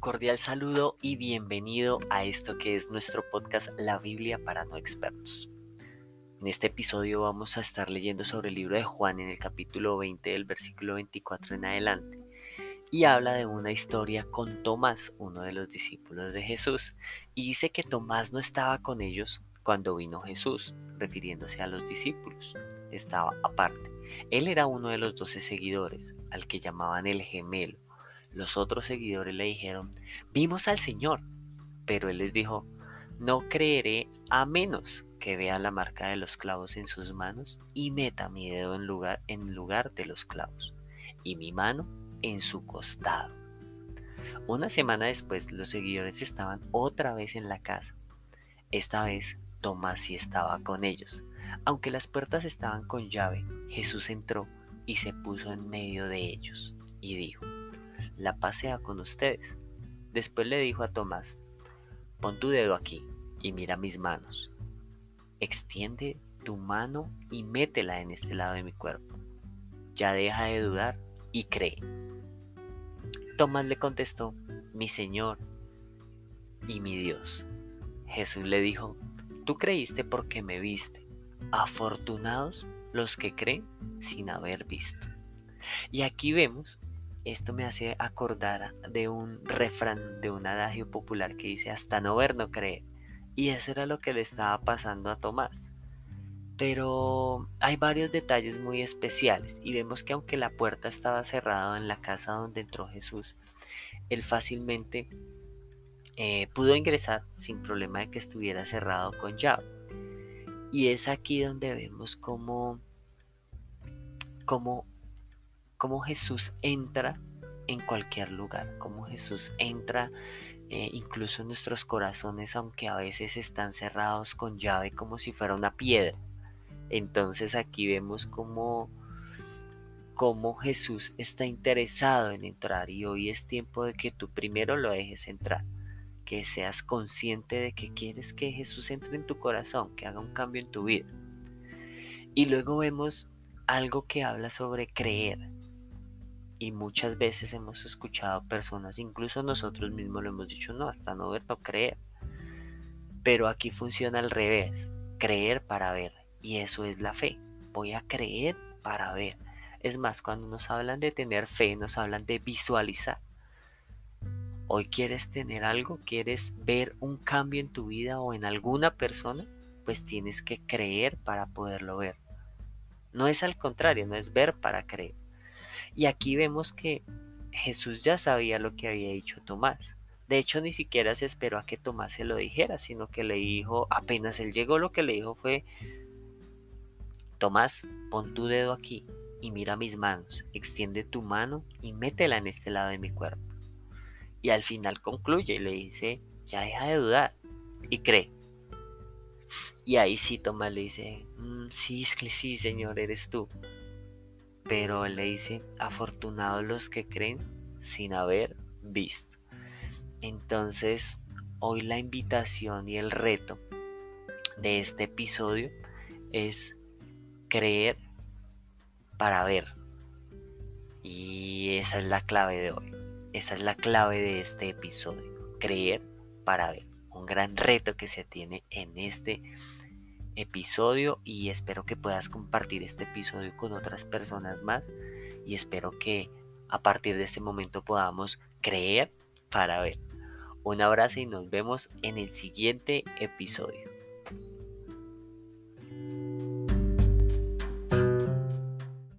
cordial saludo y bienvenido a esto que es nuestro podcast La Biblia para no expertos. En este episodio vamos a estar leyendo sobre el libro de Juan en el capítulo 20 del versículo 24 en adelante y habla de una historia con Tomás, uno de los discípulos de Jesús, y dice que Tomás no estaba con ellos cuando vino Jesús, refiriéndose a los discípulos, estaba aparte. Él era uno de los doce seguidores, al que llamaban el gemelo los otros seguidores le dijeron, vimos al Señor. Pero él les dijo, no creeré a menos que vea la marca de los clavos en sus manos y meta mi dedo en lugar, en lugar de los clavos y mi mano en su costado. Una semana después los seguidores estaban otra vez en la casa. Esta vez Tomás sí estaba con ellos. Aunque las puertas estaban con llave, Jesús entró y se puso en medio de ellos y dijo, la pasea con ustedes. Después le dijo a Tomás, pon tu dedo aquí y mira mis manos. Extiende tu mano y métela en este lado de mi cuerpo. Ya deja de dudar y cree. Tomás le contestó, mi Señor y mi Dios. Jesús le dijo, tú creíste porque me viste. Afortunados los que creen sin haber visto. Y aquí vemos esto me hace acordar de un refrán, de un adagio popular que dice hasta no ver no creer. Y eso era lo que le estaba pasando a Tomás. Pero hay varios detalles muy especiales y vemos que aunque la puerta estaba cerrada en la casa donde entró Jesús, él fácilmente eh, pudo ingresar sin problema de que estuviera cerrado con llave. Y es aquí donde vemos cómo, cómo cómo Jesús entra en cualquier lugar, cómo Jesús entra eh, incluso en nuestros corazones, aunque a veces están cerrados con llave como si fuera una piedra. Entonces aquí vemos cómo, cómo Jesús está interesado en entrar y hoy es tiempo de que tú primero lo dejes entrar, que seas consciente de que quieres que Jesús entre en tu corazón, que haga un cambio en tu vida. Y luego vemos algo que habla sobre creer, y muchas veces hemos escuchado personas, incluso nosotros mismos lo hemos dicho, no, hasta no ver, no creer. Pero aquí funciona al revés, creer para ver. Y eso es la fe. Voy a creer para ver. Es más, cuando nos hablan de tener fe, nos hablan de visualizar. Hoy quieres tener algo, quieres ver un cambio en tu vida o en alguna persona, pues tienes que creer para poderlo ver. No es al contrario, no es ver para creer. Y aquí vemos que Jesús ya sabía lo que había dicho Tomás. De hecho, ni siquiera se esperó a que Tomás se lo dijera, sino que le dijo, apenas él llegó, lo que le dijo fue, Tomás, pon tu dedo aquí y mira mis manos, extiende tu mano y métela en este lado de mi cuerpo. Y al final concluye y le dice, ya deja de dudar y cree. Y ahí sí Tomás le dice, mm, sí, sí, Señor, eres tú pero le dice, afortunados los que creen sin haber visto. Entonces, hoy la invitación y el reto de este episodio es creer para ver. Y esa es la clave de hoy. Esa es la clave de este episodio. Creer para ver. Un gran reto que se tiene en este episodio y espero que puedas compartir este episodio con otras personas más y espero que a partir de este momento podamos creer para ver. Un abrazo y nos vemos en el siguiente episodio.